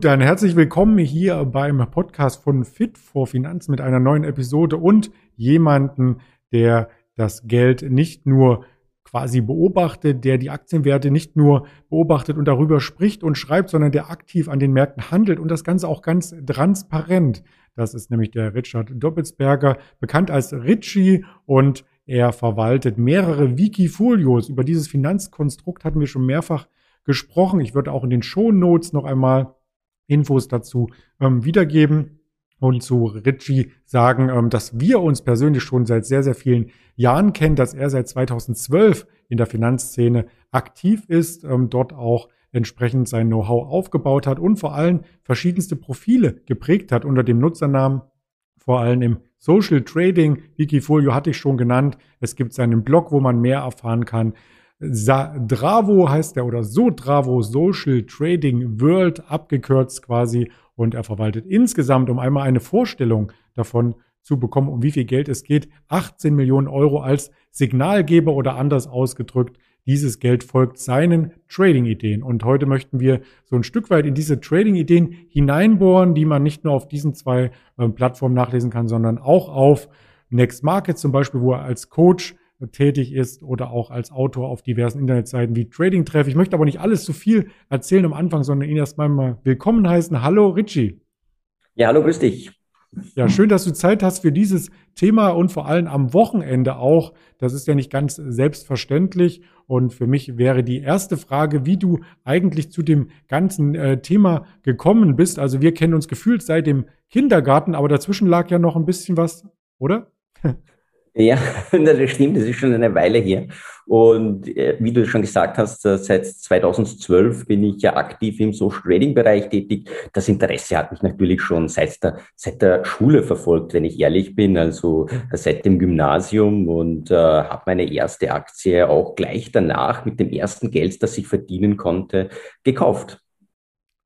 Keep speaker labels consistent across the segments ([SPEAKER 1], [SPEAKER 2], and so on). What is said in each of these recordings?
[SPEAKER 1] Gut, dann herzlich willkommen hier beim Podcast von Fit for Finanzen mit einer neuen Episode und jemanden, der das Geld nicht nur quasi beobachtet, der die Aktienwerte nicht nur beobachtet und darüber spricht und schreibt, sondern der aktiv an den Märkten handelt und das Ganze auch ganz transparent. Das ist nämlich der Richard Doppelsberger, bekannt als Richie und er verwaltet mehrere Wikifolios. Über dieses Finanzkonstrukt hatten wir schon mehrfach gesprochen. Ich würde auch in den Show Notes noch einmal Infos dazu ähm, wiedergeben und zu Richie sagen, ähm, dass wir uns persönlich schon seit sehr, sehr vielen Jahren kennen, dass er seit 2012 in der Finanzszene aktiv ist, ähm, dort auch entsprechend sein Know-how aufgebaut hat und vor allem verschiedenste Profile geprägt hat unter dem Nutzernamen, vor allem im Social Trading. Wikifolio hatte ich schon genannt. Es gibt seinen Blog, wo man mehr erfahren kann. Dravo heißt er oder so Dravo Social Trading World abgekürzt quasi und er verwaltet insgesamt, um einmal eine Vorstellung davon zu bekommen, um wie viel Geld es geht, 18 Millionen Euro als Signalgeber oder anders ausgedrückt. Dieses Geld folgt seinen Trading-Ideen. Und heute möchten wir so ein Stück weit in diese Trading-Ideen hineinbohren, die man nicht nur auf diesen zwei äh, Plattformen nachlesen kann, sondern auch auf Next Market zum Beispiel, wo er als Coach tätig ist oder auch als Autor auf diversen Internetseiten wie Trading Treff. Ich möchte aber nicht alles zu viel erzählen am Anfang, sondern ihn erstmal mal willkommen heißen. Hallo Richie.
[SPEAKER 2] Ja, hallo, grüß dich.
[SPEAKER 1] Ja, schön, dass du Zeit hast für dieses Thema und vor allem am Wochenende auch. Das ist ja nicht ganz selbstverständlich. Und für mich wäre die erste Frage, wie du eigentlich zu dem ganzen äh, Thema gekommen bist. Also wir kennen uns gefühlt seit dem Kindergarten, aber dazwischen lag ja noch ein bisschen was, oder?
[SPEAKER 2] Ja, das stimmt, das ist schon eine Weile her. Und äh, wie du schon gesagt hast, äh, seit 2012 bin ich ja aktiv im Social Trading Bereich tätig. Das Interesse hat mich natürlich schon seit der, seit der Schule verfolgt, wenn ich ehrlich bin, also seit dem Gymnasium und äh, habe meine erste Aktie auch gleich danach mit dem ersten Geld, das ich verdienen konnte, gekauft.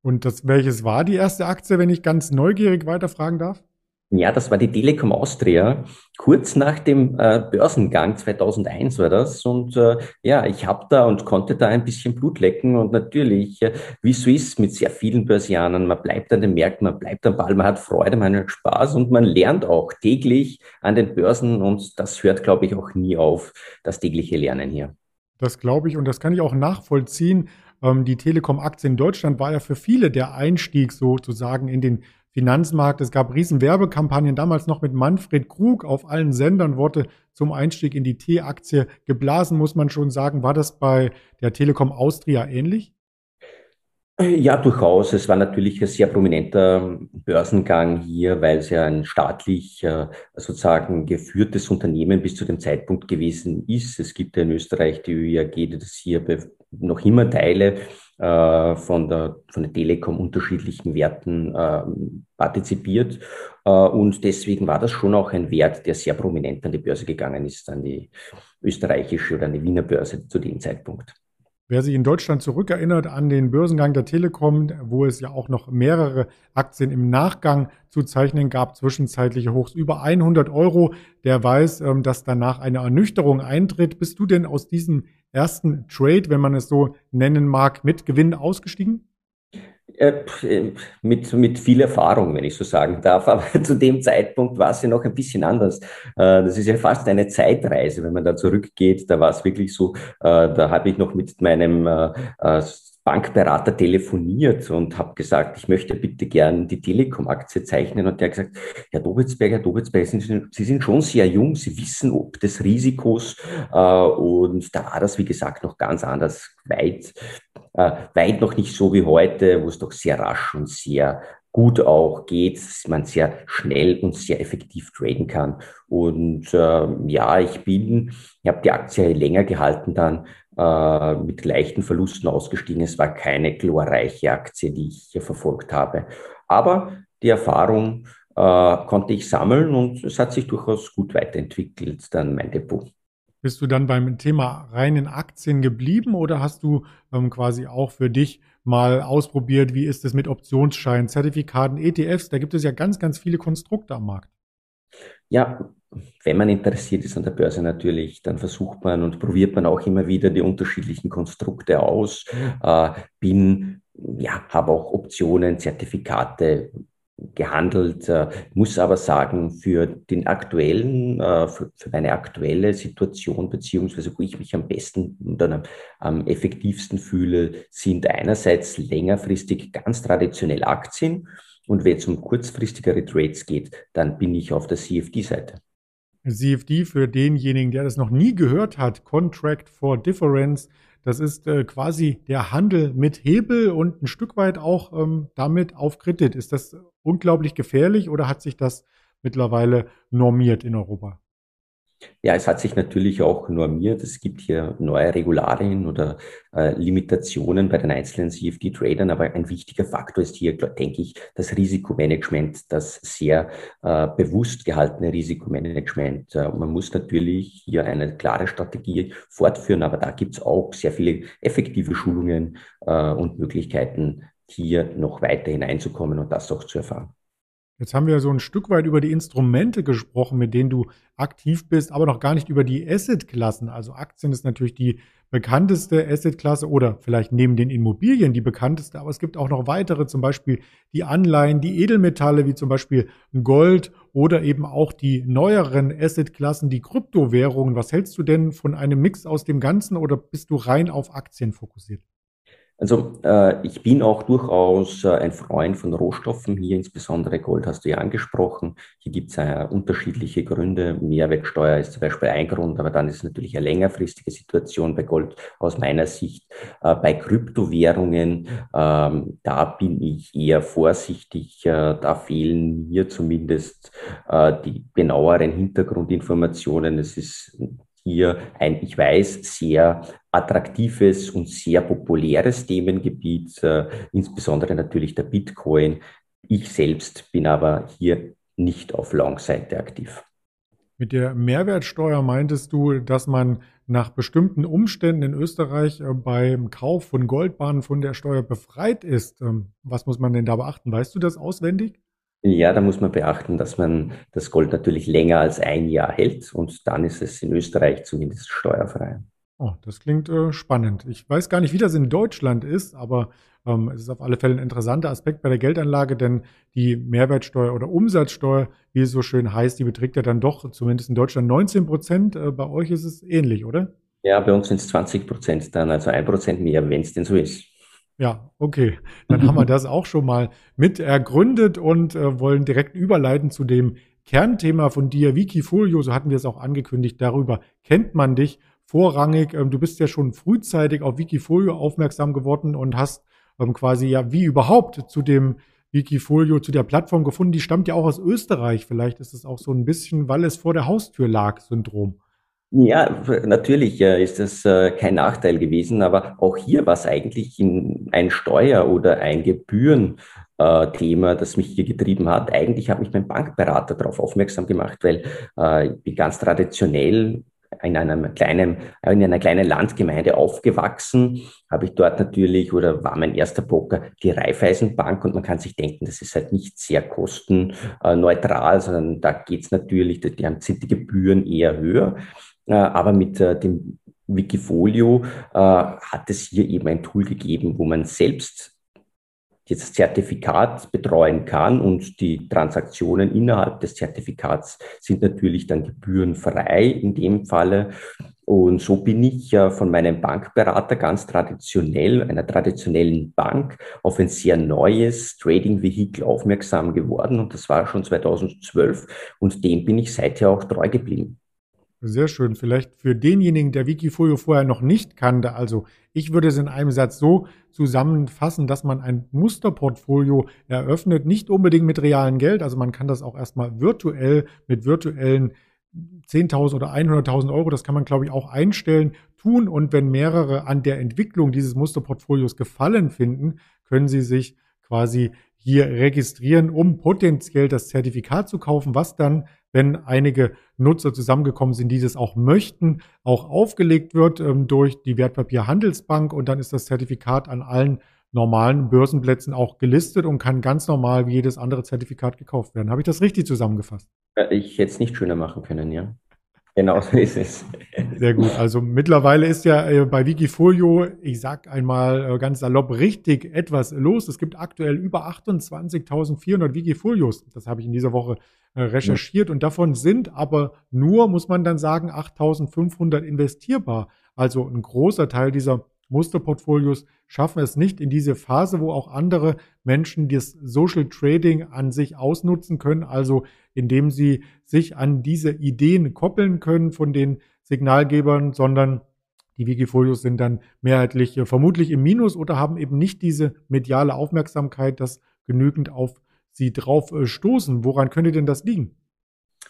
[SPEAKER 1] Und das, welches war die erste Aktie, wenn ich ganz neugierig weiterfragen darf?
[SPEAKER 2] Ja, das war die Telekom Austria, kurz nach dem äh, Börsengang 2001 war das. Und äh, ja, ich habe da und konnte da ein bisschen Blut lecken. Und natürlich, äh, wie so ist mit sehr vielen Börsianern, man bleibt an den Märkten, man bleibt am Ball, man hat Freude, man hat Spaß und man lernt auch täglich an den Börsen. Und das hört, glaube ich, auch nie auf, das tägliche Lernen hier.
[SPEAKER 1] Das glaube ich und das kann ich auch nachvollziehen. Ähm, die Telekom-Aktie in Deutschland war ja für viele der Einstieg sozusagen in den Finanzmarkt. Es gab riesen Werbekampagnen, damals noch mit Manfred Krug auf allen Sendern, wurde zum Einstieg in die T-Aktie geblasen, muss man schon sagen. War das bei der Telekom Austria ähnlich?
[SPEAKER 2] Ja, durchaus. Es war natürlich ein sehr prominenter Börsengang hier, weil es ja ein staatlich äh, sozusagen geführtes Unternehmen bis zu dem Zeitpunkt gewesen ist. Es gibt ja in Österreich die ÖIAG, die das hier noch immer Teile äh, von, der, von der Telekom unterschiedlichen Werten äh, partizipiert. Äh, und deswegen war das schon auch ein Wert, der sehr prominent an die Börse gegangen ist, an die österreichische oder an die Wiener Börse zu dem Zeitpunkt.
[SPEAKER 1] Wer sich in Deutschland zurückerinnert an den Börsengang der Telekom, wo es ja auch noch mehrere Aktien im Nachgang zu zeichnen gab, zwischenzeitliche Hochs über 100 Euro, der weiß, ähm, dass danach eine Ernüchterung eintritt. Bist du denn aus diesem ersten Trade, wenn man es so nennen mag, mit Gewinn ausgestiegen?
[SPEAKER 2] Äh, äh, mit, mit viel Erfahrung, wenn ich so sagen darf. Aber zu dem Zeitpunkt war es ja noch ein bisschen anders. Äh, das ist ja fast eine Zeitreise, wenn man da zurückgeht. Da war es wirklich so, da habe ich noch mit meinem Bankberater telefoniert und habe gesagt, ich möchte bitte gern die Telekom-Aktie zeichnen. Und der hat gesagt, Herr Dobitzberger, Herr Dobitzberger, Sie sind, Sie sind schon sehr jung, Sie wissen ob des Risikos. Und da war das, wie gesagt, noch ganz anders, weit äh, weit noch nicht so wie heute, wo es doch sehr rasch und sehr gut auch geht, dass man sehr schnell und sehr effektiv traden kann. Und äh, ja, ich bin, ich habe die Aktie länger gehalten dann, äh, mit leichten Verlusten ausgestiegen. Es war keine glorreiche Aktie, die ich hier verfolgt habe. Aber die Erfahrung äh, konnte ich sammeln und es hat sich durchaus gut weiterentwickelt, dann mein Depot.
[SPEAKER 1] Bist du dann beim Thema reinen Aktien geblieben oder hast du ähm, quasi auch für dich mal ausprobiert, wie ist es mit Optionsscheinen, Zertifikaten, ETFs? Da gibt es ja ganz, ganz viele Konstrukte am Markt.
[SPEAKER 2] Ja, wenn man interessiert ist an der Börse natürlich, dann versucht man und probiert man auch immer wieder die unterschiedlichen Konstrukte aus. Mhm. Äh, bin ja, habe auch Optionen, Zertifikate gehandelt, äh, muss aber sagen, für den aktuellen, äh, für, für, meine aktuelle Situation, beziehungsweise wo ich mich am besten und am, am effektivsten fühle, sind einerseits längerfristig ganz traditionell Aktien. Und wenn es um kurzfristigere Trades geht, dann bin ich auf der CFD-Seite.
[SPEAKER 1] CFD für denjenigen, der das noch nie gehört hat, Contract for Difference. Das ist äh, quasi der Handel mit Hebel und ein Stück weit auch ähm, damit auf Kredit. Ist das unglaublich gefährlich oder hat sich das mittlerweile normiert in Europa?
[SPEAKER 2] Ja, es hat sich natürlich auch normiert. Es gibt hier neue Regularien oder äh, Limitationen bei den einzelnen CFD-Tradern, aber ein wichtiger Faktor ist hier, denke ich, das Risikomanagement, das sehr äh, bewusst gehaltene Risikomanagement. Äh, man muss natürlich hier eine klare Strategie fortführen, aber da gibt es auch sehr viele effektive Schulungen äh, und Möglichkeiten, hier noch weiter hineinzukommen und das auch zu erfahren.
[SPEAKER 1] Jetzt haben wir so ein Stück weit über die Instrumente gesprochen, mit denen du aktiv bist, aber noch gar nicht über die Asset-Klassen. Also Aktien ist natürlich die bekannteste Asset-Klasse oder vielleicht neben den Immobilien die bekannteste, aber es gibt auch noch weitere, zum Beispiel die Anleihen, die Edelmetalle, wie zum Beispiel Gold oder eben auch die neueren Asset-Klassen, die Kryptowährungen. Was hältst du denn von einem Mix aus dem Ganzen oder bist du rein auf Aktien fokussiert?
[SPEAKER 2] Also äh, ich bin auch durchaus äh, ein Freund von Rohstoffen. Hier insbesondere Gold hast du ja angesprochen. Hier gibt es äh, unterschiedliche Gründe. Mehrwertsteuer ist zum Beispiel ein Grund, aber dann ist es natürlich eine längerfristige Situation bei Gold aus meiner Sicht. Äh, bei Kryptowährungen, ähm, da bin ich eher vorsichtig. Äh, da fehlen mir zumindest äh, die genaueren Hintergrundinformationen. Es ist hier ein, ich weiß, sehr attraktives und sehr populäres Themengebiet, äh, insbesondere natürlich der Bitcoin. Ich selbst bin aber hier nicht auf Long-Seite aktiv.
[SPEAKER 1] Mit der Mehrwertsteuer meintest du, dass man nach bestimmten Umständen in Österreich äh, beim Kauf von Goldbahnen von der Steuer befreit ist. Ähm, was muss man denn da beachten? Weißt du das auswendig?
[SPEAKER 2] Ja, da muss man beachten, dass man das Gold natürlich länger als ein Jahr hält und dann ist es in Österreich zumindest steuerfrei.
[SPEAKER 1] Oh, das klingt äh, spannend. Ich weiß gar nicht, wie das in Deutschland ist, aber ähm, es ist auf alle Fälle ein interessanter Aspekt bei der Geldanlage, denn die Mehrwertsteuer oder Umsatzsteuer, wie es so schön heißt, die beträgt ja dann doch zumindest in Deutschland 19 Prozent. Äh, bei euch ist es ähnlich, oder?
[SPEAKER 2] Ja, bei uns sind es 20 Prozent dann, also ein Prozent mehr, wenn es denn so ist.
[SPEAKER 1] Ja, okay. Dann haben wir das auch schon mal mit ergründet und äh, wollen direkt überleiten zu dem Kernthema von dir, Wikifolio. So hatten wir es auch angekündigt. Darüber kennt man dich vorrangig. Ähm, du bist ja schon frühzeitig auf Wikifolio aufmerksam geworden und hast ähm, quasi ja wie überhaupt zu dem Wikifolio, zu der Plattform gefunden. Die stammt ja auch aus Österreich. Vielleicht ist es auch so ein bisschen, weil es vor der Haustür lag, Syndrom.
[SPEAKER 2] Ja, natürlich ist das äh, kein Nachteil gewesen, aber auch hier war es eigentlich ein Steuer- oder ein Gebührenthema, das mich hier getrieben hat. Eigentlich hat mich mein Bankberater darauf aufmerksam gemacht, weil äh, ich bin ganz traditionell in einem kleinen, in einer kleinen Landgemeinde aufgewachsen, habe ich dort natürlich oder war mein erster Broker die Raiffeisenbank und man kann sich denken, das ist halt nicht sehr kostenneutral, sondern da geht es natürlich, die sind die Gebühren eher höher. Äh, aber mit äh, dem Wikifolio äh, hat es hier eben ein Tool gegeben, wo man selbst das Zertifikat betreuen kann und die Transaktionen innerhalb des Zertifikats sind natürlich dann gebührenfrei in dem Falle. Und so bin ich ja von meinem Bankberater ganz traditionell, einer traditionellen Bank, auf ein sehr neues Trading-Vehikel aufmerksam geworden. Und das war schon 2012. Und dem bin ich seither auch treu geblieben.
[SPEAKER 1] Sehr schön. Vielleicht für denjenigen, der Wikifolio vorher noch nicht kannte. Also ich würde es in einem Satz so zusammenfassen, dass man ein Musterportfolio eröffnet, nicht unbedingt mit realem Geld. Also man kann das auch erstmal virtuell mit virtuellen 10.000 oder 100.000 Euro, das kann man, glaube ich, auch einstellen, tun. Und wenn mehrere an der Entwicklung dieses Musterportfolios gefallen finden, können Sie sich quasi hier registrieren, um potenziell das Zertifikat zu kaufen, was dann wenn einige Nutzer zusammengekommen sind, die das auch möchten, auch aufgelegt wird ähm, durch die Wertpapierhandelsbank und dann ist das Zertifikat an allen normalen Börsenplätzen auch gelistet und kann ganz normal wie jedes andere Zertifikat gekauft werden. Habe ich das richtig zusammengefasst?
[SPEAKER 2] Ich hätte es nicht schöner machen können, ja.
[SPEAKER 1] Genau so ist es. Sehr gut. Also mittlerweile ist ja äh, bei Wikifolio, ich sag einmal äh, ganz salopp, richtig etwas los. Es gibt aktuell über 28.400 Wikifolios. Das habe ich in dieser Woche äh, recherchiert. Und davon sind aber nur, muss man dann sagen, 8.500 investierbar. Also ein großer Teil dieser Musterportfolios schaffen es nicht in diese Phase, wo auch andere Menschen das Social Trading an sich ausnutzen können, also indem sie sich an diese Ideen koppeln können von den Signalgebern, sondern die Wikifolios sind dann mehrheitlich äh, vermutlich im Minus oder haben eben nicht diese mediale Aufmerksamkeit, dass genügend auf sie drauf äh, stoßen. Woran könnte denn das liegen?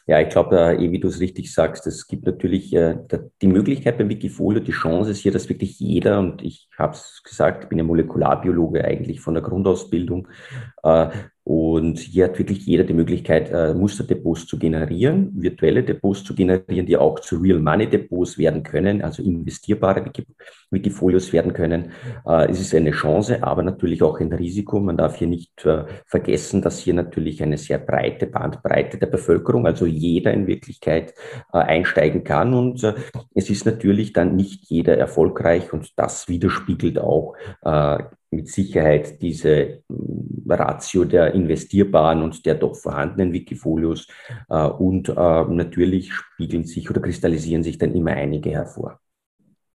[SPEAKER 2] Ja, ich glaube, äh, wie du es richtig sagst, es gibt natürlich äh, die Möglichkeit beim Wikifolio, die Chance ist hier, dass wirklich jeder, und ich habe es gesagt, ich bin ja Molekularbiologe eigentlich von der Grundausbildung, und hier hat wirklich jeder die Möglichkeit, äh, Musterdepots zu generieren, virtuelle Depots zu generieren, die auch zu Real Money Depots werden können, also investierbare Wikifolios werden können. Äh, es ist eine Chance, aber natürlich auch ein Risiko. Man darf hier nicht äh, vergessen, dass hier natürlich eine sehr breite Bandbreite der Bevölkerung, also jeder in Wirklichkeit äh, einsteigen kann. Und äh, es ist natürlich dann nicht jeder erfolgreich und das widerspiegelt auch mit Sicherheit diese mm, Ratio der investierbaren und der doch vorhandenen Wikifolios und natürlich spiegeln sich oder kristallisieren sich dann immer einige hervor.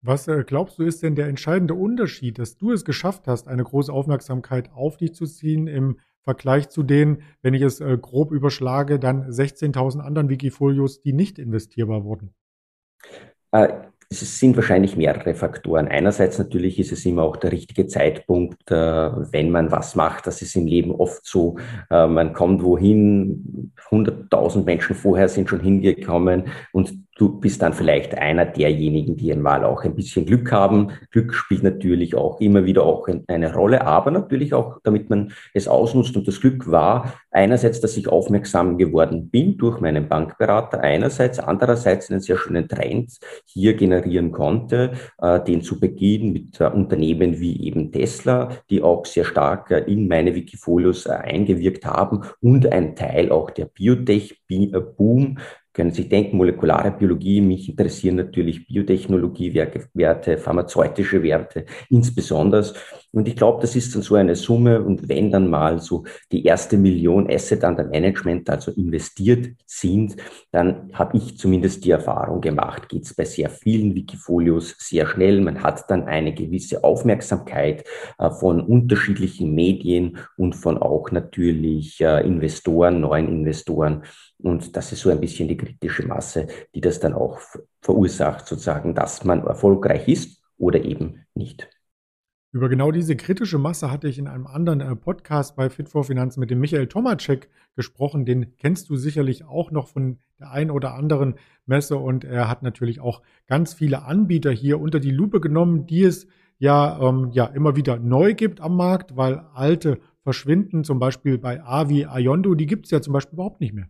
[SPEAKER 1] Was äh, glaubst du, ist denn der entscheidende Unterschied, dass du es geschafft hast, eine große Aufmerksamkeit auf dich zu ziehen im Vergleich zu den, wenn ich es äh, grob überschlage, dann 16.000 anderen Wikifolios, die nicht investierbar wurden?
[SPEAKER 2] Äh, es sind wahrscheinlich mehrere Faktoren. Einerseits natürlich ist es immer auch der richtige Zeitpunkt, äh, wenn man was macht. Das ist im Leben oft so. Äh, man kommt wohin, 100.000 Menschen vorher sind schon hingekommen und du bist dann vielleicht einer derjenigen, die einmal auch ein bisschen Glück haben. Glück spielt natürlich auch immer wieder auch eine Rolle, aber natürlich auch, damit man es ausnutzt. Und das Glück war einerseits, dass ich aufmerksam geworden bin durch meinen Bankberater, einerseits, andererseits einen sehr schönen Trend hier generieren konnte, äh, den zu Beginn mit äh, Unternehmen wie eben Tesla, die auch sehr stark äh, in meine Wikifolios äh, eingewirkt haben und ein Teil auch der Biotech-Boom, können sich denken, molekulare Biologie, mich interessieren natürlich Biotechnologiewerte, pharmazeutische Werte insbesondere. Und ich glaube, das ist dann so eine Summe. Und wenn dann mal so die erste Million Asset under Management, also investiert sind, dann habe ich zumindest die Erfahrung gemacht, geht es bei sehr vielen Wikifolios sehr schnell. Man hat dann eine gewisse Aufmerksamkeit äh, von unterschiedlichen Medien und von auch natürlich äh, Investoren, neuen Investoren. Und das ist so ein bisschen die kritische Masse, die das dann auch verursacht, sozusagen, dass man erfolgreich ist oder eben nicht.
[SPEAKER 1] Über genau diese kritische Masse hatte ich in einem anderen äh, Podcast bei Fit for Finanzen mit dem Michael Tomacek gesprochen. Den kennst du sicherlich auch noch von der einen oder anderen Messe und er hat natürlich auch ganz viele Anbieter hier unter die Lupe genommen, die es ja, ähm, ja immer wieder neu gibt am Markt, weil alte verschwinden, zum Beispiel bei Avi Ayondo, die gibt es ja zum Beispiel überhaupt nicht mehr.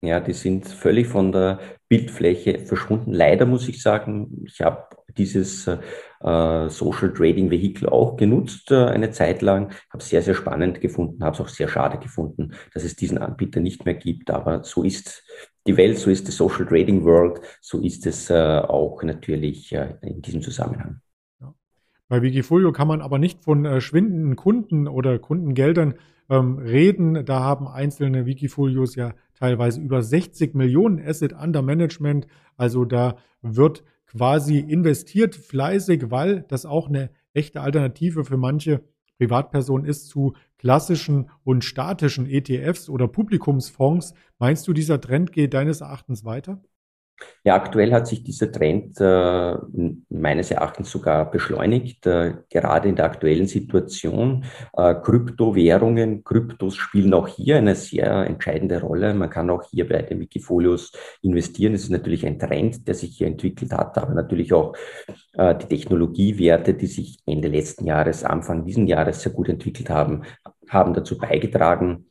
[SPEAKER 2] Ja, die sind völlig von der Bildfläche verschwunden. Leider muss ich sagen, ich habe dieses äh, Social Trading Vehicle auch genutzt äh, eine Zeit lang, habe es sehr, sehr spannend gefunden, habe es auch sehr schade gefunden, dass es diesen Anbieter nicht mehr gibt. Aber so ist die Welt, so ist die Social Trading World, so ist es äh, auch natürlich äh, in diesem Zusammenhang.
[SPEAKER 1] Bei Wikifolio kann man aber nicht von äh, schwindenden Kunden oder Kundengeldern ähm, reden. Da haben einzelne Wikifolios ja teilweise über 60 Millionen Asset under Management. Also da wird quasi investiert fleißig, weil das auch eine echte Alternative für manche Privatpersonen ist zu klassischen und statischen ETFs oder Publikumsfonds. Meinst du, dieser Trend geht deines Erachtens weiter?
[SPEAKER 2] Ja, aktuell hat sich dieser Trend äh, meines Erachtens sogar beschleunigt, äh, gerade in der aktuellen Situation. Äh, Kryptowährungen, Kryptos spielen auch hier eine sehr entscheidende Rolle. Man kann auch hier bei den Wikifolios investieren. Es ist natürlich ein Trend, der sich hier entwickelt hat, aber natürlich auch äh, die Technologiewerte, die sich Ende letzten Jahres, Anfang diesen Jahres sehr gut entwickelt haben, haben dazu beigetragen.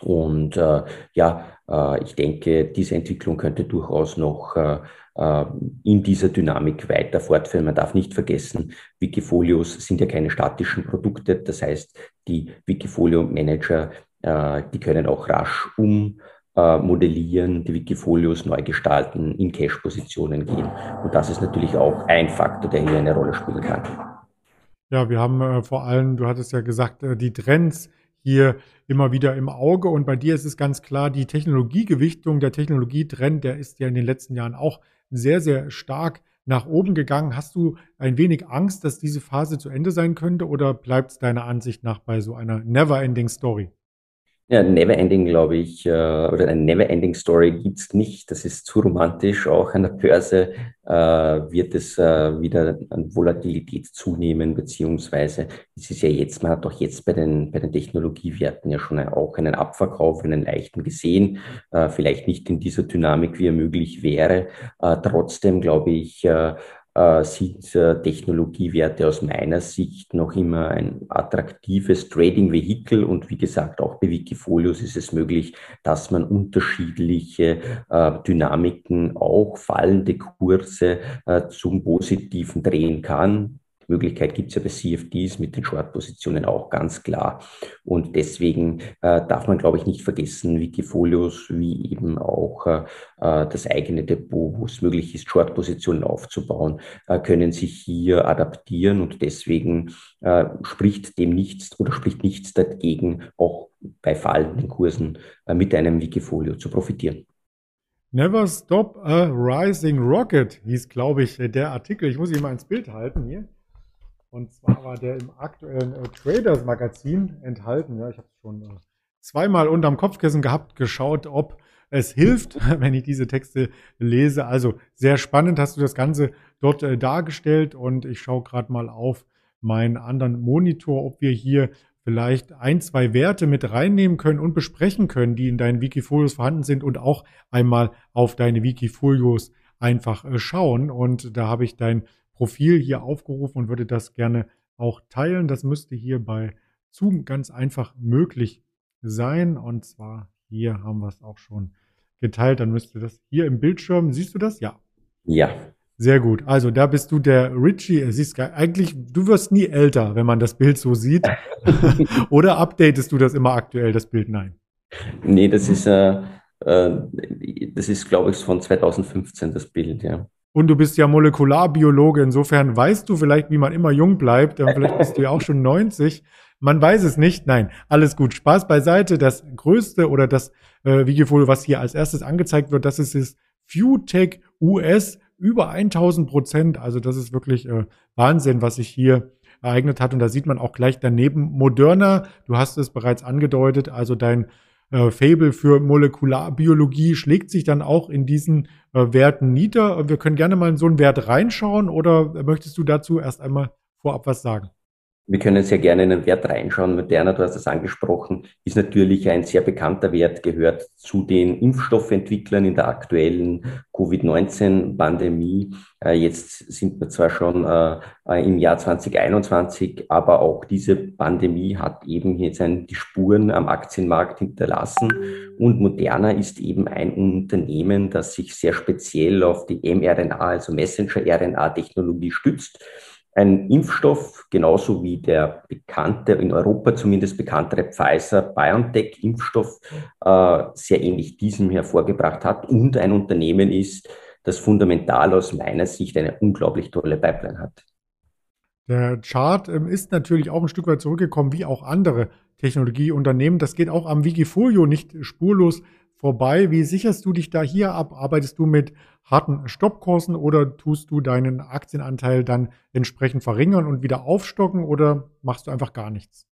[SPEAKER 2] Und äh, ja, ich denke, diese Entwicklung könnte durchaus noch äh, äh, in dieser Dynamik weiter fortführen. Man darf nicht vergessen, Wikifolios sind ja keine statischen Produkte. Das heißt, die Wikifolio-Manager, die können auch rasch um äh, modellieren, die Wikifolios neu gestalten, in Cache-Positionen gehen. Und das ist natürlich auch ein Faktor, der hier eine Rolle spielen kann.
[SPEAKER 1] Ja, wir haben äh, vor allem, du hattest ja gesagt, äh, die Trends hier immer wieder im Auge. Und bei dir ist es ganz klar, die Technologiegewichtung, der Technologietrend, der ist ja in den letzten Jahren auch sehr, sehr stark nach oben gegangen. Hast du ein wenig Angst, dass diese Phase zu Ende sein könnte oder bleibt es deiner Ansicht nach bei so einer never-ending Story?
[SPEAKER 2] Ja, Neverending, glaube ich, äh, oder eine Neverending Story gibt's nicht. Das ist zu romantisch. Auch an der Börse äh, wird es äh, wieder an Volatilität zunehmen, beziehungsweise es ist ja jetzt, man hat doch jetzt bei den, bei den Technologiewerten ja schon auch einen Abverkauf, einen leichten gesehen. Äh, vielleicht nicht in dieser Dynamik, wie er möglich wäre. Äh, trotzdem, glaube ich, äh, sind äh, Technologiewerte aus meiner Sicht noch immer ein attraktives Trading-Vehikel und wie gesagt, auch bei Wikifolios ist es möglich, dass man unterschiedliche äh, Dynamiken, auch fallende Kurse äh, zum Positiven drehen kann. Möglichkeit gibt es ja bei CFDs mit den Short-Positionen auch ganz klar. Und deswegen äh, darf man, glaube ich, nicht vergessen, Wikifolios wie eben auch äh, äh, das eigene Depot, wo es möglich ist, Short-Positionen aufzubauen, äh, können sich hier adaptieren und deswegen äh, spricht dem nichts oder spricht nichts dagegen, auch bei fallenden Kursen äh, mit einem Wikifolio zu profitieren.
[SPEAKER 1] Never Stop a Rising Rocket hieß, glaube ich, der Artikel. Ich muss ihn mal ins Bild halten hier. Und zwar war der im aktuellen äh, Traders Magazin enthalten. Ja, ich habe es schon äh, zweimal unterm Kopfkissen gehabt, geschaut, ob es hilft, wenn ich diese Texte lese. Also sehr spannend hast du das Ganze dort äh, dargestellt und ich schaue gerade mal auf meinen anderen Monitor, ob wir hier vielleicht ein, zwei Werte mit reinnehmen können und besprechen können, die in deinen Wikifolios vorhanden sind und auch einmal auf deine Wikifolios einfach äh, schauen. Und da habe ich dein Profil hier aufgerufen und würde das gerne auch teilen. Das müsste hier bei Zoom ganz einfach möglich sein. Und zwar hier haben wir es auch schon geteilt. Dann müsste das hier im Bildschirm, siehst du das? Ja.
[SPEAKER 2] Ja.
[SPEAKER 1] Sehr gut. Also da bist du der Richie. Siehst eigentlich, du wirst nie älter, wenn man das Bild so sieht. Oder updatest du das immer aktuell, das Bild? Nein.
[SPEAKER 2] Nee, das ist, äh, äh das ist, glaube ich, von 2015, das Bild, ja.
[SPEAKER 1] Und du bist ja Molekularbiologe, insofern weißt du vielleicht, wie man immer jung bleibt. Vielleicht bist du ja auch schon 90. Man weiß es nicht. Nein, alles gut. Spaß beiseite. Das größte oder das äh, Wikifolio, was hier als erstes angezeigt wird, das ist das FewTech US über 1000 Prozent. Also das ist wirklich äh, Wahnsinn, was sich hier ereignet hat. Und da sieht man auch gleich daneben Moderna. Du hast es bereits angedeutet. Also dein äh, Fable für Molekularbiologie schlägt sich dann auch in diesen äh, Werten nieder. Wir können gerne mal in so einen Wert reinschauen oder möchtest du dazu erst einmal vorab was sagen?
[SPEAKER 2] Wir können sehr gerne in den Wert reinschauen. Moderna, du hast es angesprochen, ist natürlich ein sehr bekannter Wert, gehört zu den Impfstoffentwicklern in der aktuellen Covid-19-Pandemie. Äh, jetzt sind wir zwar schon äh, im Jahr 2021, aber auch diese Pandemie hat eben jetzt die Spuren am Aktienmarkt hinterlassen. Und Moderna ist eben ein Unternehmen, das sich sehr speziell auf die mRNA, also Messenger-RNA-Technologie stützt ein Impfstoff, genauso wie der bekannte, in Europa zumindest bekanntere Pfizer-BioNTech-Impfstoff, äh, sehr ähnlich diesem hervorgebracht hat und ein Unternehmen ist, das fundamental aus meiner Sicht eine unglaublich tolle Pipeline hat.
[SPEAKER 1] Der Chart ähm, ist natürlich auch ein Stück weit zurückgekommen, wie auch andere Technologieunternehmen. Das geht auch am Wikifolio nicht spurlos vorbei. Wie sicherst du dich da hier ab? Arbeitest du mit harten Stoppkursen oder tust du deinen Aktienanteil dann entsprechend verringern und wieder aufstocken oder machst du einfach gar nichts?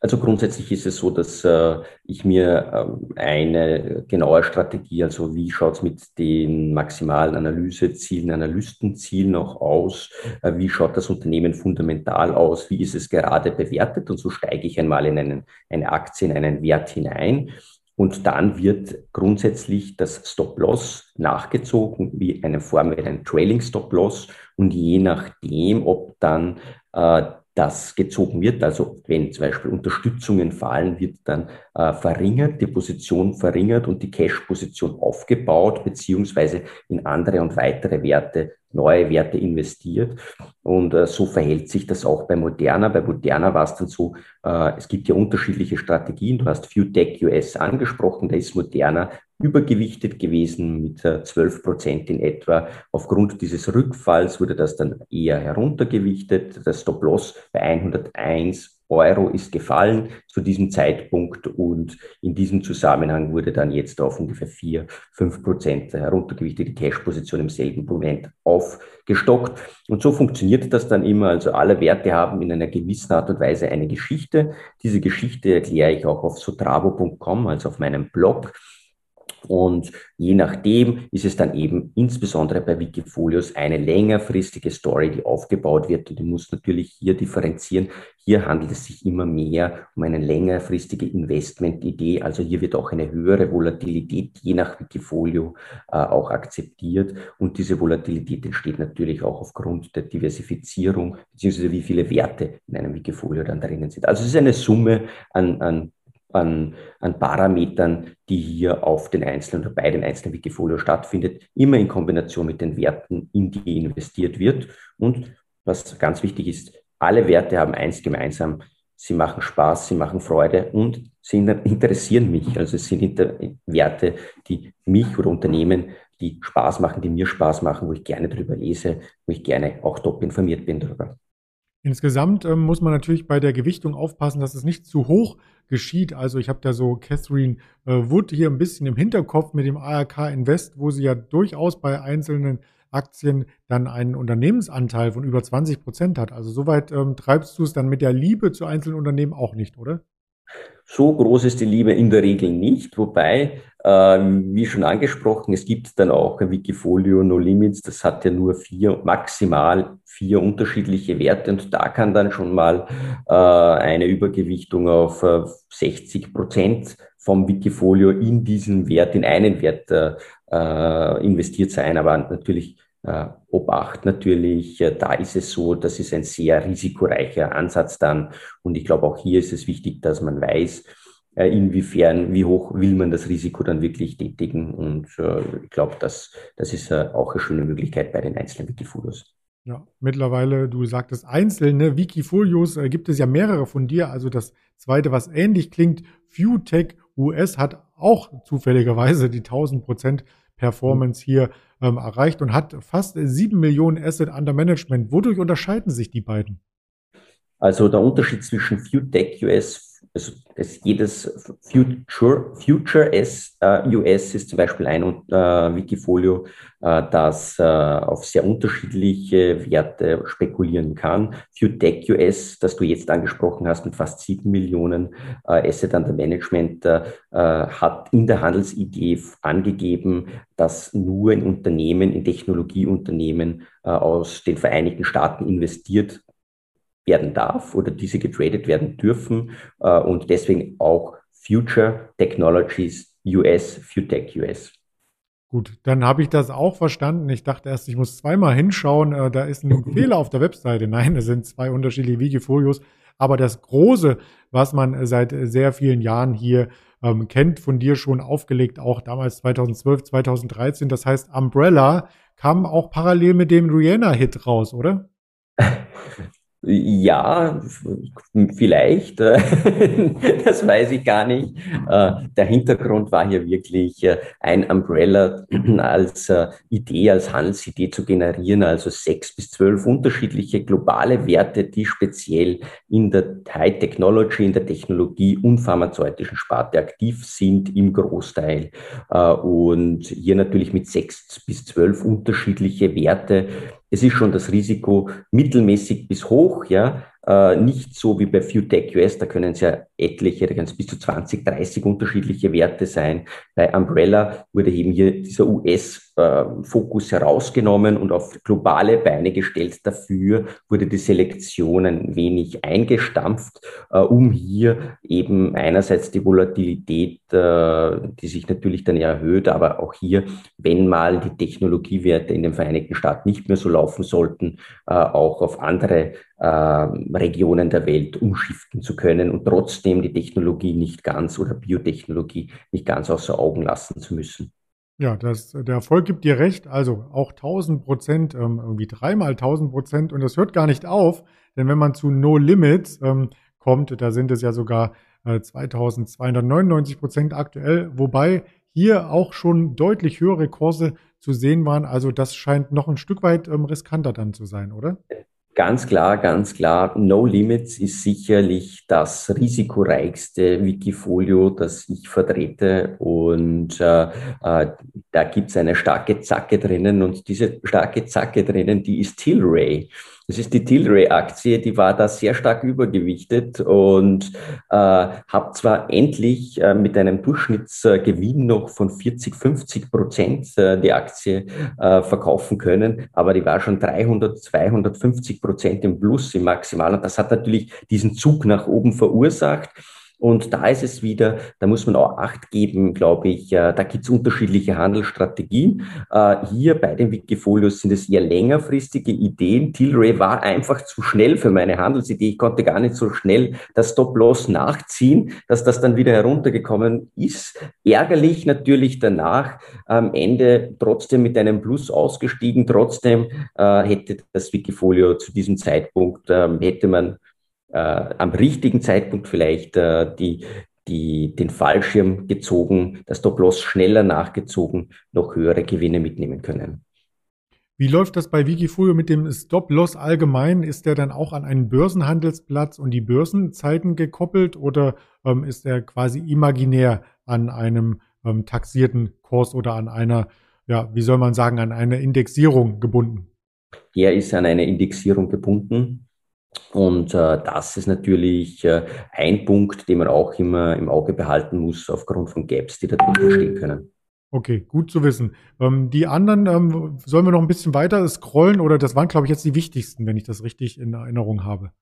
[SPEAKER 2] Also grundsätzlich ist es so, dass äh, ich mir äh, eine genaue Strategie, also wie schaut es mit den maximalen Analysezielen, Analystenzielen auch aus, äh, wie schaut das Unternehmen fundamental aus, wie ist es gerade bewertet? Und so steige ich einmal in einen, eine Aktie, in einen Wert hinein und dann wird grundsätzlich das Stop-Loss nachgezogen, wie eine Form wie ein Trailing Stop-Loss. Und je nachdem, ob dann äh, das gezogen wird. Also wenn zum Beispiel Unterstützungen fallen, wird dann äh, verringert, die Position verringert und die Cash-Position aufgebaut, beziehungsweise in andere und weitere Werte, neue Werte investiert. Und äh, so verhält sich das auch bei Moderna. Bei Moderna war es dann so, äh, es gibt ja unterschiedliche Strategien. Du hast FewTech US angesprochen, da ist Moderna übergewichtet gewesen mit 12 äh, Prozent in etwa. Aufgrund dieses Rückfalls wurde das dann eher heruntergewichtet. Das Stop-Loss bei 101 Euro ist gefallen zu diesem Zeitpunkt und in diesem Zusammenhang wurde dann jetzt auf ungefähr 4, 5 Prozent heruntergewichtete Cash-Position im selben Moment aufgestockt. Und so funktioniert das dann immer. Also alle Werte haben in einer gewissen Art und Weise eine Geschichte. Diese Geschichte erkläre ich auch auf sotravo.com, also auf meinem Blog. Und je nachdem ist es dann eben insbesondere bei Wikifolios eine längerfristige Story, die aufgebaut wird. Und du musst natürlich hier differenzieren. Hier handelt es sich immer mehr um eine längerfristige Investmentidee. Also hier wird auch eine höhere Volatilität je nach Wikifolio äh, auch akzeptiert. Und diese Volatilität entsteht natürlich auch aufgrund der Diversifizierung, beziehungsweise wie viele Werte in einem Wikifolio dann drinnen sind. Also es ist eine Summe an, an an, an Parametern, die hier auf den einzelnen oder bei den einzelnen Wikifolio stattfindet, immer in Kombination mit den Werten, in die investiert wird. Und was ganz wichtig ist, alle Werte haben eins gemeinsam. Sie machen Spaß, sie machen Freude und sie interessieren mich. Also es sind Werte, die mich oder Unternehmen, die Spaß machen, die mir Spaß machen, wo ich gerne darüber lese, wo ich gerne auch top informiert bin darüber.
[SPEAKER 1] Insgesamt ähm, muss man natürlich bei der Gewichtung aufpassen, dass es nicht zu hoch geschieht. Also ich habe da so Catherine äh, Wood hier ein bisschen im Hinterkopf mit dem ARK Invest, wo sie ja durchaus bei einzelnen Aktien dann einen Unternehmensanteil von über 20 Prozent hat. Also soweit ähm, treibst du es dann mit der Liebe zu einzelnen Unternehmen auch nicht, oder?
[SPEAKER 2] So groß ist die Liebe in der Regel nicht, wobei, äh, wie schon angesprochen, es gibt dann auch ein Wikifolio No Limits, das hat ja nur vier, maximal vier unterschiedliche Werte. Und da kann dann schon mal äh, eine Übergewichtung auf äh, 60 Prozent vom Wikifolio in diesen Wert, in einen Wert äh, äh investiert sein, aber natürlich äh, Obacht natürlich, äh, da ist es so, das ist ein sehr risikoreicher Ansatz dann. Und ich glaube, auch hier ist es wichtig, dass man weiß, inwiefern, wie hoch will man das Risiko dann wirklich tätigen. Und äh, ich glaube, das, das ist äh, auch eine schöne Möglichkeit bei den einzelnen Wikifolios.
[SPEAKER 1] Ja, mittlerweile, du sagtest einzelne Wikifolios, äh, gibt es ja mehrere von dir. Also das zweite, was ähnlich klingt, FewTech US hat auch zufälligerweise die 1000 Prozent Performance hier ähm, erreicht und hat fast sieben Millionen Asset under Management. Wodurch unterscheiden sich die beiden?
[SPEAKER 2] Also der Unterschied zwischen FuTech US also das jedes Future, Future S, äh, US ist zum Beispiel ein äh, Wikifolio, äh, das äh, auf sehr unterschiedliche Werte spekulieren kann. FuTech US, das du jetzt angesprochen hast, mit fast sieben Millionen äh, Asset under Management, äh, hat in der Handelsidee angegeben, dass nur in Unternehmen, in Technologieunternehmen aus den Vereinigten Staaten investiert werden darf oder diese getradet werden dürfen äh, und deswegen auch Future Technologies US, FuTech US.
[SPEAKER 1] Gut, dann habe ich das auch verstanden. Ich dachte erst, ich muss zweimal hinschauen. Äh, da ist ein Fehler auf der Webseite. Nein, es sind zwei unterschiedliche Wikifolios. Aber das Große, was man seit sehr vielen Jahren hier ähm, kennt, von dir schon aufgelegt, auch damals 2012, 2013, das heißt Umbrella, kam auch parallel mit dem Rihanna-Hit raus, oder?
[SPEAKER 2] Ja, vielleicht. Äh, das weiß ich gar nicht. Äh, der Hintergrund war hier wirklich äh, ein Umbrella als Idee, als Handelsidee zu generieren, also sechs bis zwölf unterschiedliche globale Werte, die speziell in der High Technology, in der Technologie und pharmazeutischen Sparte aktiv sind im Großteil. Und hier natürlich mit sechs bis zwölf unterschiedliche Werte es ist schon das Risiko mittelmäßig bis hoch, ja, äh, nicht so wie bei FewTech US, da können es ja etliche, da können es bis zu 20, 30 unterschiedliche Werte sein. Bei Umbrella wurde eben hier dieser US Fokus herausgenommen und auf globale Beine gestellt. Dafür wurde die Selektion ein wenig eingestampft, um hier eben einerseits die Volatilität, die sich natürlich dann erhöht, aber auch hier, wenn mal die Technologiewerte in den Vereinigten Staaten nicht mehr so laufen sollten, auch auf andere Regionen der Welt umschiften zu können und trotzdem die Technologie nicht ganz oder Biotechnologie nicht ganz außer Augen lassen zu müssen.
[SPEAKER 1] Ja, das, der Erfolg gibt dir recht. Also auch 1000 Prozent, ähm, irgendwie dreimal 1000 Prozent. Und das hört gar nicht auf, denn wenn man zu No Limits ähm, kommt, da sind es ja sogar äh, 2299 Prozent aktuell, wobei hier auch schon deutlich höhere Kurse zu sehen waren. Also das scheint noch ein Stück weit ähm, riskanter dann zu sein, oder?
[SPEAKER 2] Ganz klar, ganz klar. No Limits ist sicherlich das risikoreichste Wikifolio, das ich vertrete. Und äh, äh, da gibt's eine starke Zacke drinnen. Und diese starke Zacke drinnen, die ist Tilray. Das ist die Tilray-Aktie, die war da sehr stark übergewichtet und äh, habe zwar endlich äh, mit einem Durchschnittsgewinn noch von 40, 50 Prozent äh, die Aktie äh, verkaufen können, aber die war schon 300, 250 Prozent im Plus im Maximal und das hat natürlich diesen Zug nach oben verursacht. Und da ist es wieder, da muss man auch Acht geben, glaube ich. Äh, da gibt es unterschiedliche Handelsstrategien. Äh, hier bei den Wikifolios sind es eher längerfristige Ideen. Tilray war einfach zu schnell für meine Handelsidee. Ich konnte gar nicht so schnell das Stop-Loss nachziehen, dass das dann wieder heruntergekommen ist. Ärgerlich natürlich danach am Ende trotzdem mit einem Plus ausgestiegen. Trotzdem äh, hätte das Wikifolio zu diesem Zeitpunkt, ähm, hätte man äh, am richtigen Zeitpunkt vielleicht äh, die, die, den Fallschirm gezogen, das Stop-Loss schneller nachgezogen, noch höhere Gewinne mitnehmen können.
[SPEAKER 1] Wie läuft das bei Wikifolio mit dem Stop-Loss allgemein? Ist der dann auch an einen Börsenhandelsplatz und die Börsenzeiten gekoppelt oder ähm, ist er quasi imaginär an einem ähm, taxierten Kurs oder an einer, ja, wie soll man sagen, an eine Indexierung gebunden?
[SPEAKER 2] Er ist an eine Indexierung gebunden. Und äh, das ist natürlich äh, ein Punkt, den man auch immer im Auge behalten muss, aufgrund von Gaps, die da drin stehen können.
[SPEAKER 1] Okay, gut zu wissen. Ähm, die anderen, ähm, sollen wir noch ein bisschen weiter scrollen oder das waren, glaube ich, jetzt die wichtigsten, wenn ich das richtig in Erinnerung habe.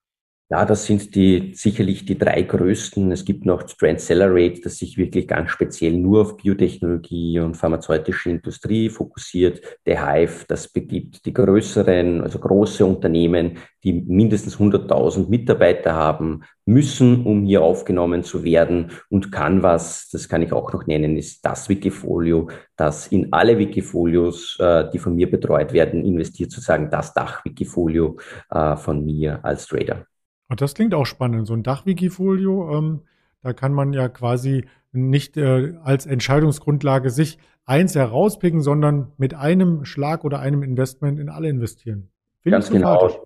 [SPEAKER 2] Ja, das sind die sicherlich die drei größten. Es gibt noch Transcelerate, das sich wirklich ganz speziell nur auf Biotechnologie und pharmazeutische Industrie fokussiert. Der Hive, das begibt die größeren, also große Unternehmen, die mindestens 100.000 Mitarbeiter haben, müssen, um hier aufgenommen zu werden. Und Canvas, das kann ich auch noch nennen, ist das Wikifolio, das in alle Wikifolios, äh, die von mir betreut werden, investiert, sozusagen das Dach-Wikifolio äh, von mir als Trader.
[SPEAKER 1] Und das klingt auch spannend. So ein Dachwikifolio, ähm, da kann man ja quasi nicht äh, als Entscheidungsgrundlage sich eins herauspicken, sondern mit einem Schlag oder einem Investment in alle investieren.
[SPEAKER 2] Find Ganz genau.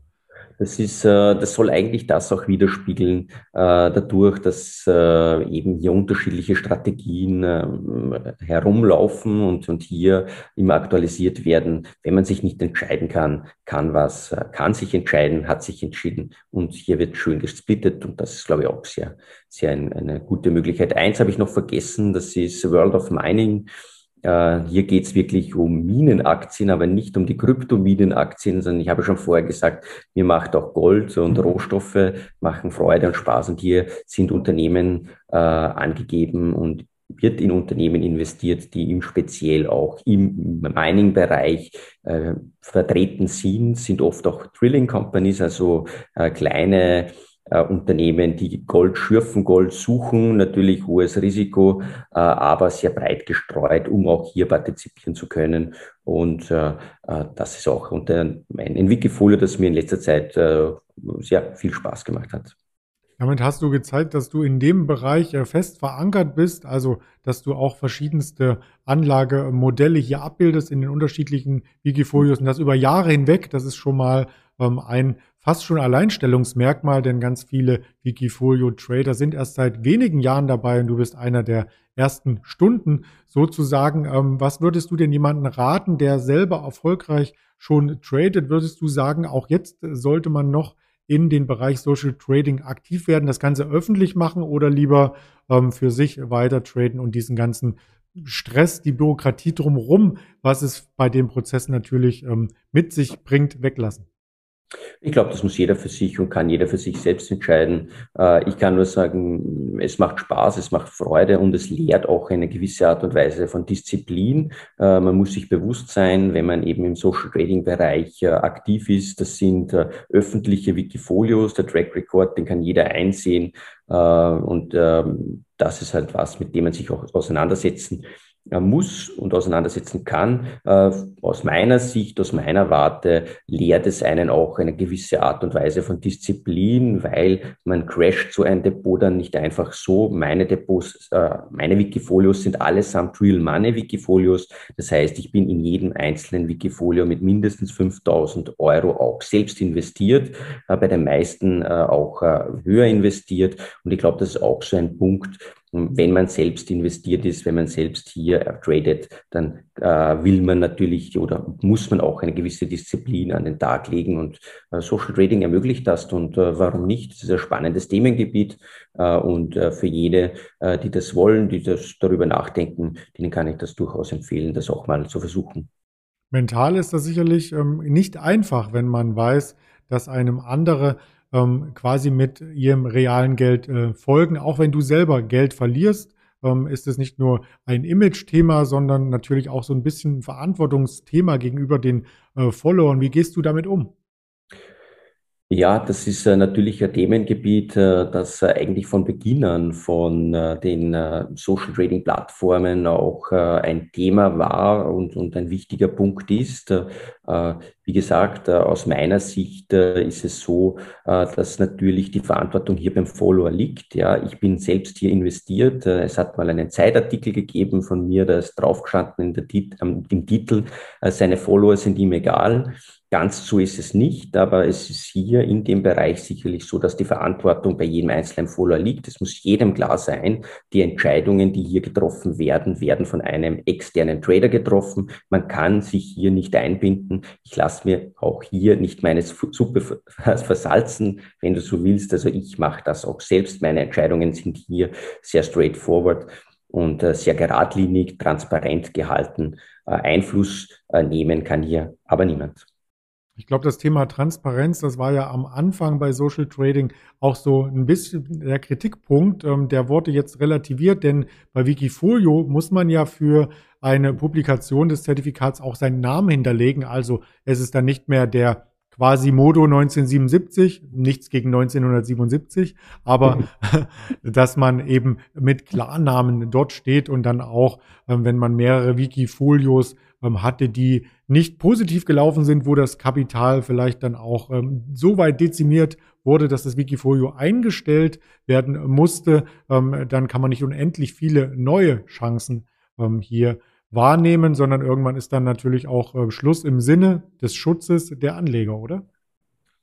[SPEAKER 2] Das ist, äh, das soll eigentlich das auch widerspiegeln, äh, dadurch, dass äh, eben hier unterschiedliche Strategien herumlaufen und, und hier immer aktualisiert werden. Wenn man sich nicht entscheiden kann, kann was, kann sich entscheiden, hat sich entschieden und hier wird schön gesplittet und das ist, glaube ich, auch sehr, sehr eine gute Möglichkeit. Eins habe ich noch vergessen, das ist World of Mining. Äh, hier geht es wirklich um Minenaktien, aber nicht um die Kryptomienenaktien, sondern ich habe schon vorher gesagt, mir macht auch Gold und mhm. Rohstoffe machen Freude und Spaß. Und hier sind Unternehmen äh, angegeben und wird in Unternehmen investiert, die im Speziell auch im Mining-Bereich äh, vertreten sind, sind oft auch Drilling Companies, also äh, kleine Unternehmen, die Gold schürfen, Gold suchen, natürlich hohes Risiko, äh, aber sehr breit gestreut, um auch hier partizipieren zu können. Und äh, äh das ist auch ein Wikifolio, das mir in letzter Zeit äh, sehr viel Spaß gemacht hat.
[SPEAKER 1] Damit hast du gezeigt, dass du in dem Bereich äh, fest verankert bist, also dass du auch verschiedenste Anlagemodelle hier abbildest in den unterschiedlichen Wikifolios und das über Jahre hinweg. Das ist schon mal ähm, ein fast schon Alleinstellungsmerkmal, denn ganz viele Wikifolio-Trader sind erst seit wenigen Jahren dabei und du bist einer der ersten Stunden sozusagen. Ähm, was würdest du denn jemanden raten, der selber erfolgreich schon tradet? Würdest du sagen, auch jetzt sollte man noch in den Bereich Social Trading aktiv werden, das Ganze öffentlich machen oder lieber ähm, für sich weiter traden und diesen ganzen Stress, die Bürokratie drumherum, was es bei den Prozessen natürlich ähm, mit sich bringt, weglassen?
[SPEAKER 2] Ich glaube, das muss jeder für sich und kann jeder für sich selbst entscheiden. Äh, ich kann nur sagen, es macht Spaß, es macht Freude und es lehrt auch eine gewisse Art und Weise von Disziplin. Äh, man muss sich bewusst sein, wenn man eben im Social Trading Bereich äh, aktiv ist, das sind öffentliche Wikifolios, der Track Record, den kann jeder einsehen und ähm, das ist halt was, mit dem man sich auch auseinandersetzen muss und auseinandersetzen kann. Äh, aus meiner Sicht, aus meiner Warte lehrt es einen auch eine gewisse Art und Weise von Disziplin, weil man crasht so ein Depot dann nicht einfach so. Meine Depots, äh, meine Wikifolios sind allesamt Real Money Wikifolios. Das heißt, ich bin in jedem einzelnen Wikifolio mit mindestens 5000 Euro auch selbst investiert, äh, bei den meisten auch höher investiert. Und ich glaube, das ist auch so ein Punkt, wenn man selbst investiert ist, wenn man selbst hier tradet, dann äh, will man natürlich oder muss man auch eine gewisse Disziplin an den Tag legen und äh, Social Trading ermöglicht das und äh, warum nicht? Das ist ein spannendes Themengebiet äh, und äh, für jede, äh, die das wollen, die das darüber nachdenken, denen kann ich das durchaus empfehlen, das auch mal zu versuchen.
[SPEAKER 1] Mental ist das sicherlich ähm, nicht einfach, wenn man weiß, dass einem andere ähm, quasi mit ihrem realen Geld äh, folgen. Auch wenn du selber Geld verlierst, ähm, ist es nicht nur ein Image-Thema, sondern natürlich auch so ein bisschen ein Verantwortungsthema gegenüber den äh, Followern. Wie gehst du damit um?
[SPEAKER 2] Ja, das ist äh, natürlich ein Themengebiet, äh, das äh, eigentlich von Beginn an von den Social Trading Plattformen auch ein Thema war und, und ein wichtiger Punkt ist. Wie gesagt, aus meiner Sicht ist es so, dass natürlich die Verantwortung hier beim Follower liegt. Ja, ich bin selbst hier investiert. es hat mal einen Zeitartikel gegeben von mir, da ist draufgestanden Tit im Titel, seine Follower sind ihm egal. Ganz so ist es nicht, aber es ist hier in dem Bereich sicherlich so, dass die Verantwortung bei jedem einzelnen Follower liegt. Es muss jedem klar sein, die Entscheidungen, die hier getroffen werden, werden von einem externen Trader getroffen. Man kann sich hier nicht einbinden. Ich lasse mir auch hier nicht meine Suppe versalzen, wenn du so willst. Also ich mache das auch selbst. Meine Entscheidungen sind hier sehr straightforward und äh, sehr geradlinig, transparent gehalten. Äh, Einfluss äh, nehmen kann hier aber niemand.
[SPEAKER 1] Ich glaube, das Thema Transparenz, das war ja am Anfang bei Social Trading auch so ein bisschen der Kritikpunkt. Ähm, der wurde jetzt relativiert, denn bei Wikifolio muss man ja für eine Publikation des Zertifikats auch seinen Namen hinterlegen. Also es ist dann nicht mehr der quasi Modo 1977, nichts gegen 1977, aber dass man eben mit Klarnamen dort steht und dann auch, ähm, wenn man mehrere Wikifolios ähm, hatte, die nicht positiv gelaufen sind, wo das Kapital vielleicht dann auch ähm, so weit dezimiert wurde, dass das Wikifolio eingestellt werden musste, dann kann man nicht unendlich viele neue Chancen hier wahrnehmen, sondern irgendwann ist dann natürlich auch äh, Schluss im Sinne des Schutzes der Anleger, oder?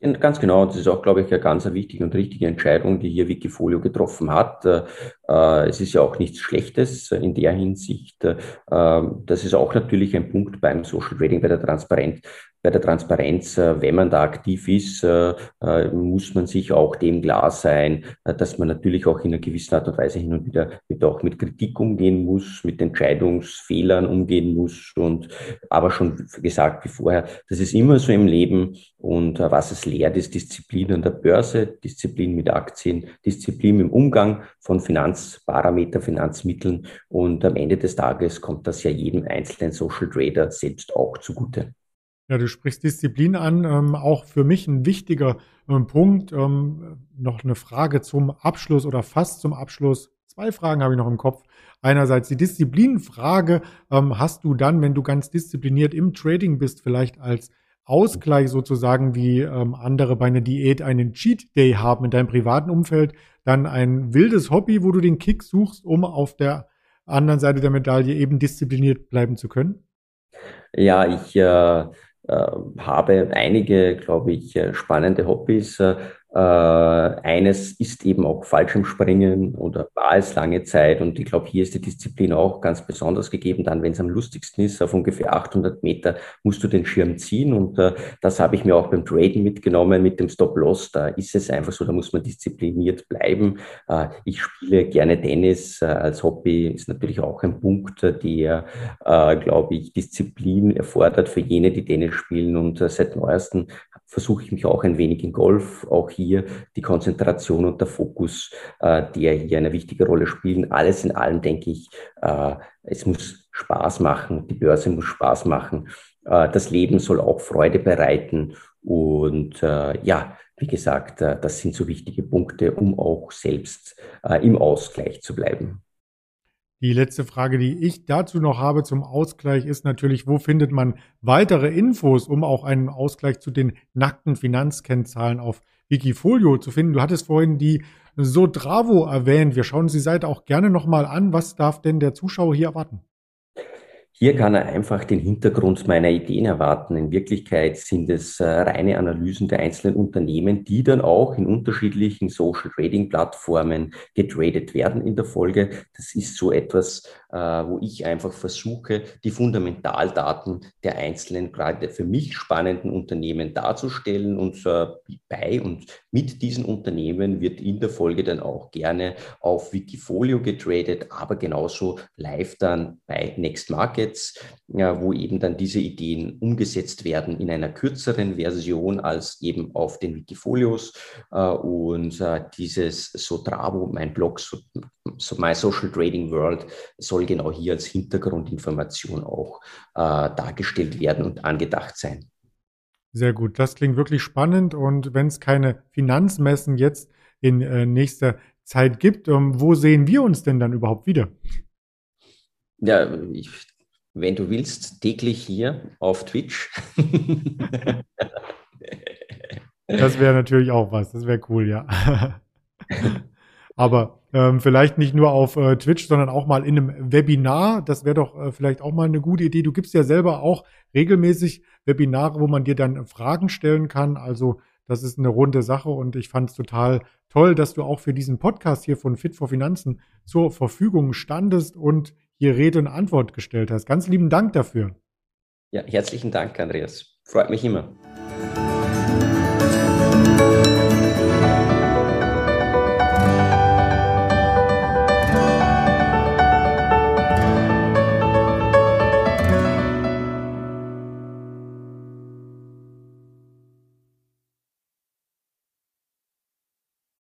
[SPEAKER 2] Ganz genau, das ist auch, glaube ich, eine ganz wichtige und richtige Entscheidung, die hier Wikifolio getroffen hat. Äh, äh, es ist ja auch nichts Schlechtes in der Hinsicht. Äh, das ist auch natürlich ein Punkt beim Social Trading, bei der Transparenz, bei der Transparenz, äh, wenn man da aktiv ist, äh, äh, muss man sich auch dem klar sein, dass man natürlich auch in einer gewissen Art und Weise hin und wieder mit auch mit Kritik umgehen muss, mit Entscheidungsfehlern umgehen muss und aber schon gesagt wie vorher, das ist immer so im Leben und was es lehrt, ist Disziplin an der Börse, Disziplin mit Aktien, Disziplin im Umgang von Finanzparameter, Finanzmitteln und am Ende des Tages kommt das ja jedem einzelnen Social Trader selbst auch zugute.
[SPEAKER 1] Ja, du sprichst Disziplin an, ähm, auch für mich ein wichtiger ähm, Punkt. Ähm, noch eine Frage zum Abschluss oder fast zum Abschluss. Zwei Fragen habe ich noch im Kopf. Einerseits die Disziplinfrage. Ähm, hast du dann, wenn du ganz diszipliniert im Trading bist, vielleicht als Ausgleich sozusagen, wie ähm, andere bei einer Diät einen Cheat Day haben in deinem privaten Umfeld, dann ein wildes Hobby, wo du den Kick suchst, um auf der anderen Seite der Medaille eben diszipliniert bleiben zu können?
[SPEAKER 2] Ja, ich äh, habe einige, glaube ich, äh, spannende Hobbys. Äh, eines ist eben auch Fallschirmspringen oder war es lange Zeit. Und ich glaube, hier ist die Disziplin auch ganz besonders gegeben. Dann, wenn es am lustigsten ist, auf ungefähr 800 Meter musst du den Schirm ziehen. Und äh, das habe ich mir auch beim Traden mitgenommen mit dem Stop-Loss. Da ist es einfach so, da muss man diszipliniert bleiben. Äh, ich spiele gerne Tennis äh, als Hobby, ist natürlich auch ein Punkt, der, äh, glaube ich, Disziplin erfordert für jene, die Tennis spielen. Und äh, seit neuestem versuche ich mich auch ein wenig in Golf, auch hier die Konzentration und der Fokus, äh, der hier eine wichtige Rolle spielen. Alles in allem denke ich, äh, es muss Spaß machen, die Börse muss Spaß machen, äh, das Leben soll auch Freude bereiten und äh, ja, wie gesagt, äh, das sind so wichtige Punkte, um auch selbst äh, im Ausgleich zu bleiben.
[SPEAKER 1] Die letzte Frage, die ich dazu noch habe zum Ausgleich, ist natürlich, wo findet man weitere Infos, um auch einen Ausgleich zu den nackten Finanzkennzahlen auf Wikifolio zu finden? Du hattest vorhin die Sodravo erwähnt. Wir schauen uns die Seite auch gerne nochmal an. Was darf denn der Zuschauer hier erwarten?
[SPEAKER 2] Hier kann er einfach den Hintergrund meiner Ideen erwarten. In Wirklichkeit sind es äh, reine Analysen der einzelnen Unternehmen, die dann auch in unterschiedlichen Social Trading Plattformen getradet werden in der Folge. Das ist so etwas, wo ich einfach versuche, die Fundamentaldaten der einzelnen, gerade für mich spannenden Unternehmen darzustellen. Und äh, bei und mit diesen Unternehmen wird in der Folge dann auch gerne auf Wikifolio getradet, aber genauso live dann bei Next Market Sets, ja, wo eben dann diese Ideen umgesetzt werden in einer kürzeren Version als eben auf den Wikifolios. Äh, und äh, dieses Sotravo, mein Blog, so, so My Social Trading World, soll genau hier als Hintergrundinformation auch äh, dargestellt werden und angedacht sein.
[SPEAKER 1] Sehr gut, das klingt wirklich spannend. Und wenn es keine Finanzmessen jetzt in äh, nächster Zeit gibt, ähm, wo sehen wir uns denn dann überhaupt wieder?
[SPEAKER 2] Ja, ich wenn du willst, täglich hier auf Twitch.
[SPEAKER 1] das wäre natürlich auch was, das wäre cool, ja. Aber ähm, vielleicht nicht nur auf äh, Twitch, sondern auch mal in einem Webinar. Das wäre doch äh, vielleicht auch mal eine gute Idee. Du gibst ja selber auch regelmäßig Webinare, wo man dir dann Fragen stellen kann. Also das ist eine runde Sache und ich fand es total toll, dass du auch für diesen Podcast hier von Fit for Finanzen zur Verfügung standest und hier Rede und Antwort gestellt hast. Ganz lieben Dank dafür.
[SPEAKER 2] Ja, herzlichen Dank, Andreas. Freut mich immer.